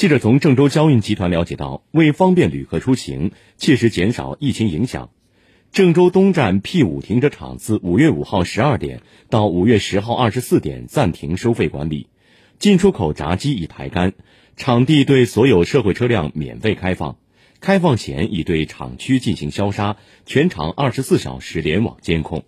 记者从郑州交运集团了解到为方便旅客出行切实减少疫情影响。郑州东站 p 五停车场自五月五号十二点到五月十号二十四点暂停收费管理。进出口闸机已排干场地对所有社会车辆免费开放。开放前已对厂区进行消杀全场二十四小时联网监控。